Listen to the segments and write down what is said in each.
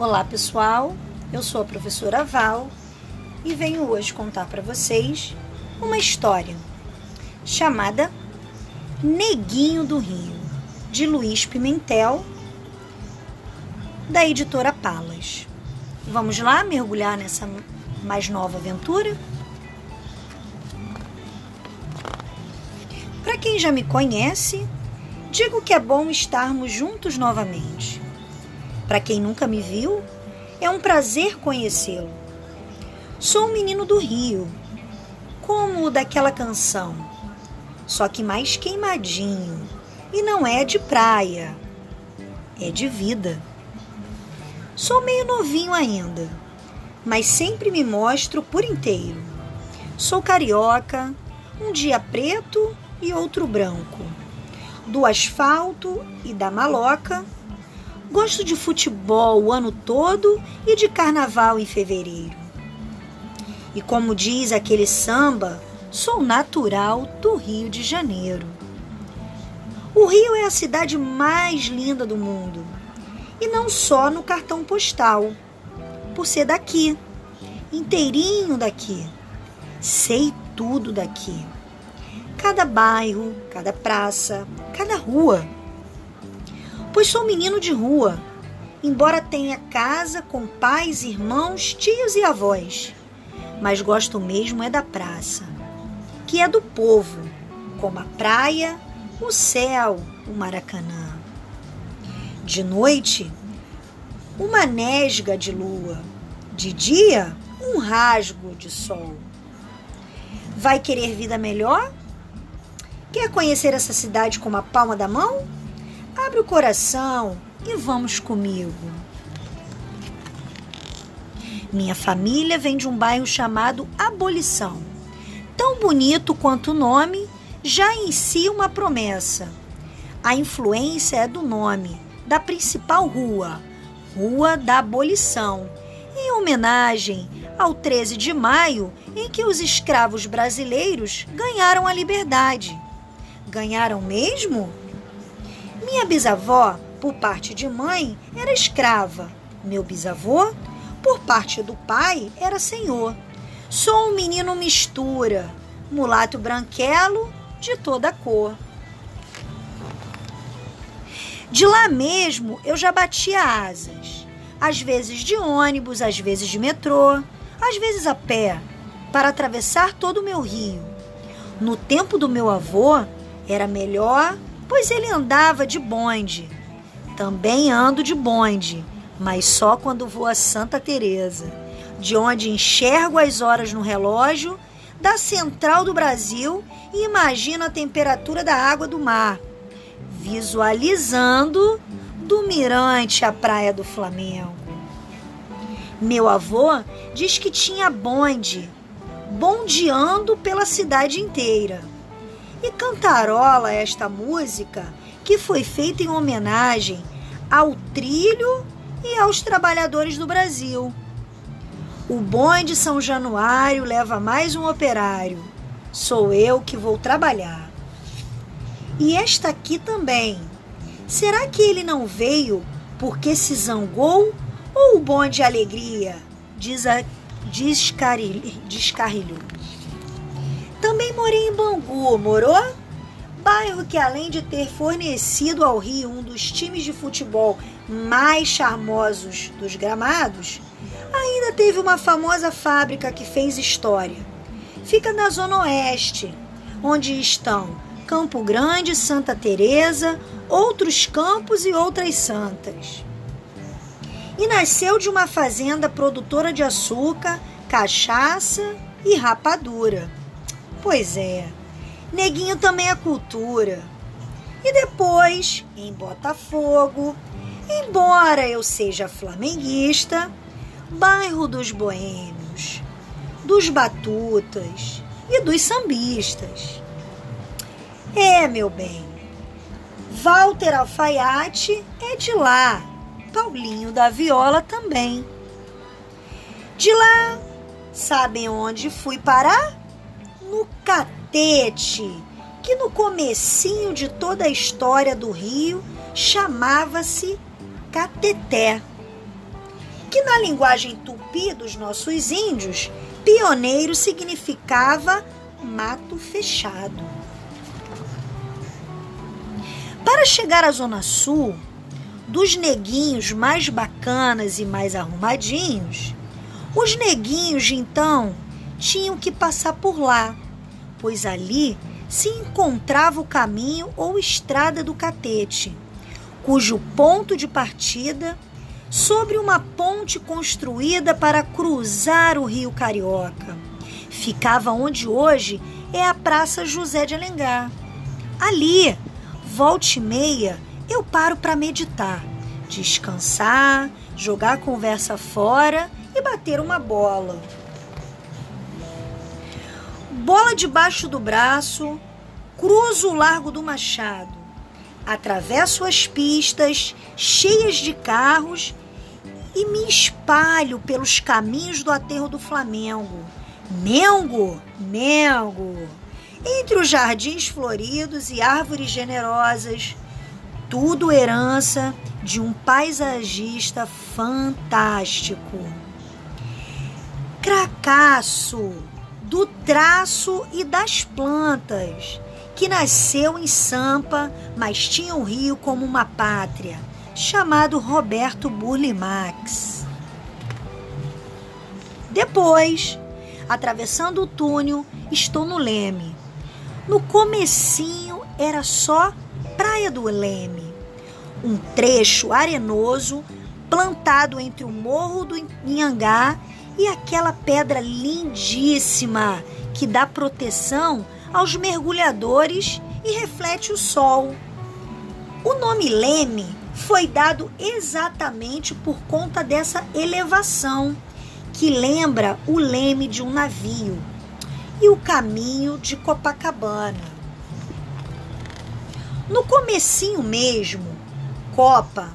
Olá pessoal, eu sou a professora Val e venho hoje contar para vocês uma história chamada Neguinho do Rio, de Luiz Pimentel, da editora Palas. Vamos lá mergulhar nessa mais nova aventura? Para quem já me conhece, digo que é bom estarmos juntos novamente. Para quem nunca me viu, é um prazer conhecê-lo. Sou um menino do Rio, como o daquela canção, só que mais queimadinho. E não é de praia, é de vida. Sou meio novinho ainda, mas sempre me mostro por inteiro. Sou carioca, um dia preto e outro branco. Do asfalto e da maloca Gosto de futebol o ano todo e de carnaval em fevereiro. E como diz aquele samba, sou natural do Rio de Janeiro. O Rio é a cidade mais linda do mundo. E não só no cartão postal, por ser daqui, inteirinho daqui. Sei tudo daqui. Cada bairro, cada praça, cada rua pois sou menino de rua, embora tenha casa com pais, irmãos, tios e avós. Mas gosto mesmo é da praça, que é do povo, como a praia, o céu, o Maracanã. De noite, uma nesga de lua, de dia, um rasgo de sol. Vai querer vida melhor? Quer conhecer essa cidade com a palma da mão? Abre o coração e vamos comigo. Minha família vem de um bairro chamado Abolição. Tão bonito quanto o nome, já em si uma promessa. A influência é do nome, da principal rua, Rua da Abolição, em homenagem ao 13 de maio, em que os escravos brasileiros ganharam a liberdade. Ganharam mesmo? Minha bisavó, por parte de mãe, era escrava. Meu bisavô, por parte do pai, era senhor. Sou um menino mistura, mulato branquelo de toda cor. De lá mesmo eu já batia asas, às vezes de ônibus, às vezes de metrô, às vezes a pé, para atravessar todo o meu rio. No tempo do meu avô, era melhor pois ele andava de bonde. Também ando de bonde, mas só quando vou a Santa Teresa, de onde enxergo as horas no relógio da central do Brasil e imagino a temperatura da água do mar, visualizando do mirante a praia do Flamengo. Meu avô diz que tinha bonde, bondeando pela cidade inteira e cantarola esta música que foi feita em homenagem ao trilho e aos trabalhadores do Brasil. O bonde São Januário leva mais um operário. Sou eu que vou trabalhar. E esta aqui também. Será que ele não veio porque se zangou ou o bonde alegria? Descarrilhou. Também morei em Bangu, morou? Bairro que, além de ter fornecido ao Rio um dos times de futebol mais charmosos dos gramados, ainda teve uma famosa fábrica que fez história. Fica na Zona Oeste, onde estão Campo Grande, Santa Teresa, outros campos e outras santas. E nasceu de uma fazenda produtora de açúcar, cachaça e rapadura. Pois é, neguinho também é cultura. E depois, em Botafogo, embora eu seja flamenguista, bairro dos boêmios, dos batutas e dos sambistas. É, meu bem, Walter Alfaiate é de lá, Paulinho da Viola também. De lá, sabem onde fui parar? No Catete, que no comecinho de toda a história do Rio chamava-se Cateté. que na linguagem tupi dos nossos índios, pioneiro significava mato fechado. Para chegar à Zona Sul, dos neguinhos mais bacanas e mais arrumadinhos, os neguinhos então tinham que passar por lá, pois ali se encontrava o caminho ou estrada do catete, cujo ponto de partida sobre uma ponte construída para cruzar o Rio Carioca. Ficava onde hoje é a Praça José de Alencar. Ali, volte e meia, eu paro para meditar, descansar, jogar a conversa fora e bater uma bola. Bola debaixo do braço, cruzo o Largo do Machado, atravesso as pistas cheias de carros e me espalho pelos caminhos do aterro do Flamengo. Mengo, Mengo, entre os jardins floridos e árvores generosas, tudo herança de um paisagista fantástico. Cracaço, do traço e das plantas, que nasceu em Sampa, mas tinha o rio como uma pátria chamado Roberto Burle Max. Depois, atravessando o túnel, estou no Leme. No comecinho era só Praia do Leme, um trecho arenoso plantado entre o Morro do Inhangá e aquela pedra lindíssima que dá proteção aos mergulhadores e reflete o sol. O nome Leme foi dado exatamente por conta dessa elevação, que lembra o leme de um navio, e o caminho de Copacabana. No comecinho mesmo, Copa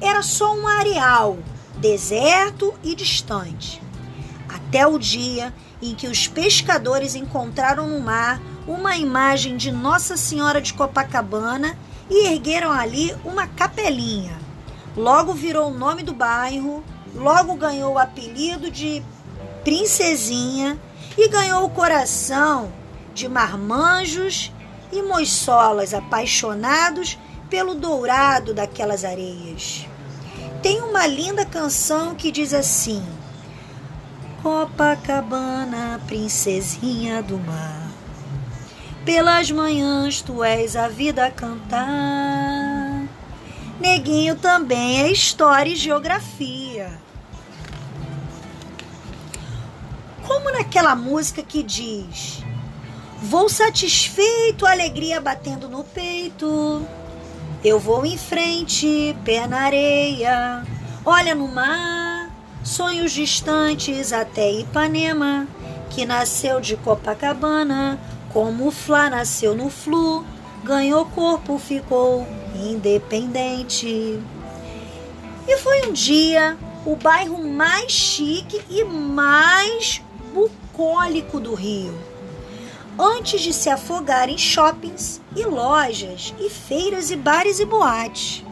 era só um areal, deserto e distante, até o dia em que os pescadores encontraram no mar uma imagem de Nossa Senhora de Copacabana e ergueram ali uma capelinha. Logo virou o nome do bairro, logo ganhou o apelido de Princesinha e ganhou o coração de marmanjos e moissolas apaixonados pelo dourado daquelas areias. Tem uma linda canção que diz assim: Copacabana, princesinha do mar. Pelas manhãs tu és a vida a cantar. Neguinho também é história e geografia. Como naquela música que diz: Vou satisfeito, alegria batendo no peito. Eu vou em frente, pé na areia. Olha no mar, sonhos distantes até Ipanema, que nasceu de Copacabana como o Flá nasceu no Flu, ganhou corpo, ficou independente. E foi um dia o bairro mais chique e mais bucólico do Rio. Antes de se afogar em shoppings e lojas e feiras e bares e boates.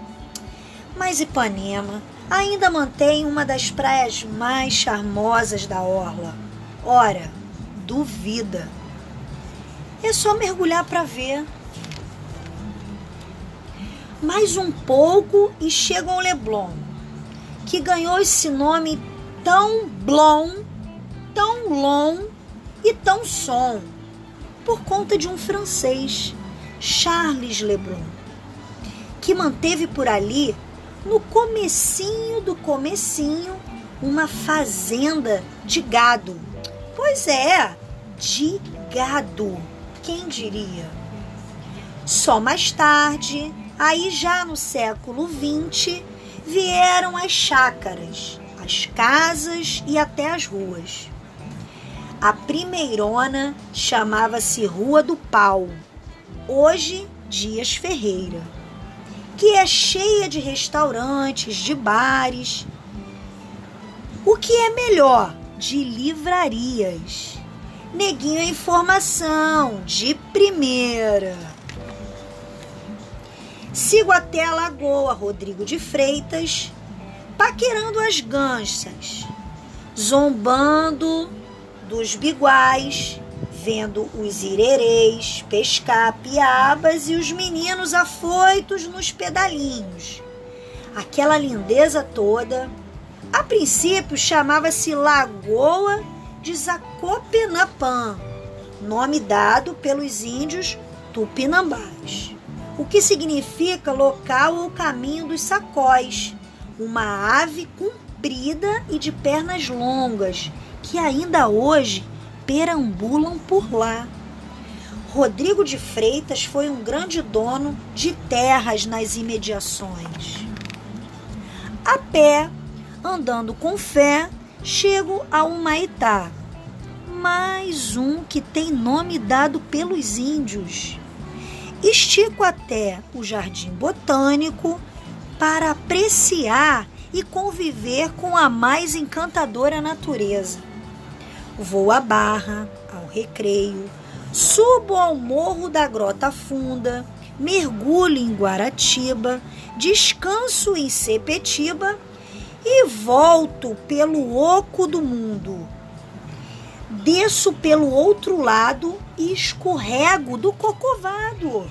Mas Ipanema ainda mantém uma das praias mais charmosas da orla. Ora, duvida. É só mergulhar para ver. Mais um pouco e chega ao Leblon, que ganhou esse nome tão blon, tão long e tão som, por conta de um francês, Charles Leblon, que manteve por ali, no comecinho do comecinho, uma fazenda de gado. Pois é, de gado quem diria? Só mais tarde, aí já no século XX, vieram as chácaras, as casas e até as ruas. A primeirona chamava-se Rua do Pau, hoje Dias Ferreira, que é cheia de restaurantes, de bares. O que é melhor, de livrarias. Neguinho é informação de primeira. Sigo até a Lagoa Rodrigo de Freitas, paquerando as gansas, zombando dos biguais, vendo os irerês pescar piabas e os meninos afoitos nos pedalinhos. Aquela lindeza toda, a princípio chamava-se Lagoa de Zacopenapã, nome dado pelos índios tupinambás, o que significa local ou caminho dos sacóis, uma ave comprida e de pernas longas que ainda hoje perambulam por lá. Rodrigo de Freitas foi um grande dono de terras nas imediações. A pé, andando com fé, chego a Humaitá, mais um que tem nome dado pelos índios. Estico até o jardim botânico para apreciar e conviver com a mais encantadora natureza. Vou à barra, ao recreio, subo ao morro da Grota Funda, mergulho em Guaratiba, descanso em Sepetiba e volto pelo oco do mundo. Desço pelo outro lado e escorrego do cocovado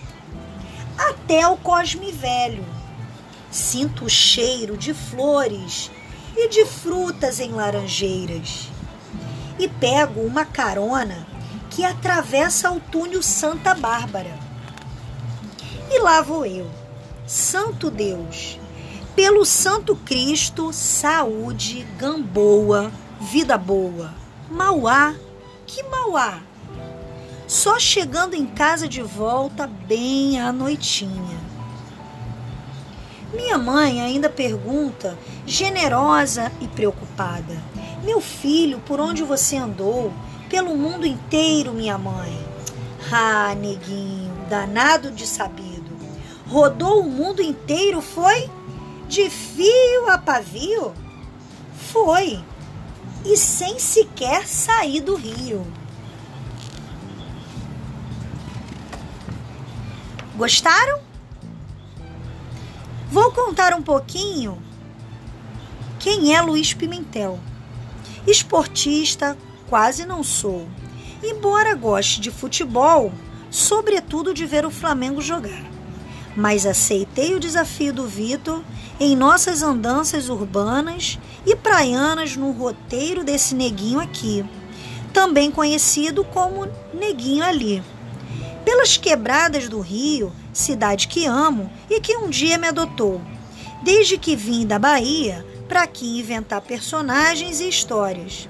até o Cosme Velho. Sinto o cheiro de flores e de frutas em laranjeiras e pego uma carona que atravessa o túnel Santa Bárbara. E lá vou eu, Santo Deus, pelo Santo Cristo, saúde, gamboa, vida boa. Mauá, que Mauá? Só chegando em casa de volta bem à noitinha. Minha mãe ainda pergunta, generosa e preocupada: Meu filho, por onde você andou? Pelo mundo inteiro, minha mãe. Ah, neguinho, danado de sabido. Rodou o mundo inteiro, foi? De fio a pavio? Foi. E sem sequer sair do rio. Gostaram? Vou contar um pouquinho quem é Luiz Pimentel. Esportista, quase não sou. Embora goste de futebol, sobretudo de ver o Flamengo jogar. Mas aceitei o desafio do Vitor em nossas andanças urbanas e praianas no roteiro desse neguinho aqui, também conhecido como Neguinho Ali. Pelas quebradas do Rio, cidade que amo e que um dia me adotou. Desde que vim da Bahia para aqui inventar personagens e histórias.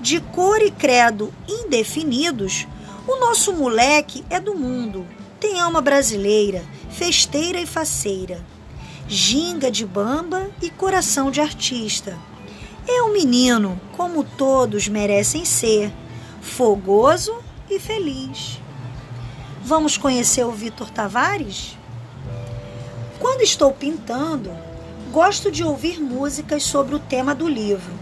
De cor e credo indefinidos, o nosso moleque é do mundo, tem alma brasileira, festeira e faceira, ginga de bamba e coração de artista. É um menino, como todos merecem ser, fogoso e feliz. Vamos conhecer o Vitor Tavares? Quando estou pintando, gosto de ouvir músicas sobre o tema do livro.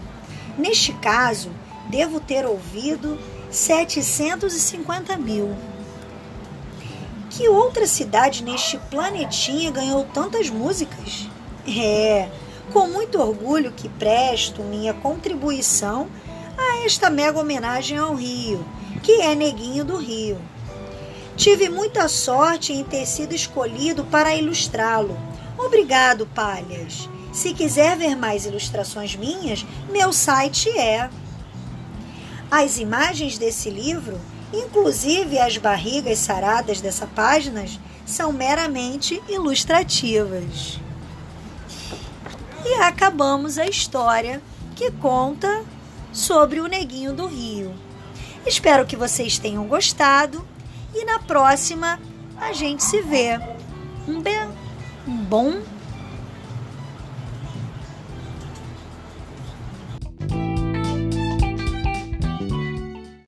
Neste caso, devo ter ouvido 750 mil. Que outra cidade neste planetinha ganhou tantas músicas? É, com muito orgulho que presto minha contribuição a esta mega homenagem ao Rio, que é Neguinho do Rio. Tive muita sorte em ter sido escolhido para ilustrá-lo. Obrigado, Palhas. Se quiser ver mais ilustrações minhas, meu site é. As imagens desse livro, inclusive as barrigas saradas dessa página, são meramente ilustrativas. E acabamos a história que conta sobre o Neguinho do Rio. Espero que vocês tenham gostado e na próxima a gente se vê. Um, be um bom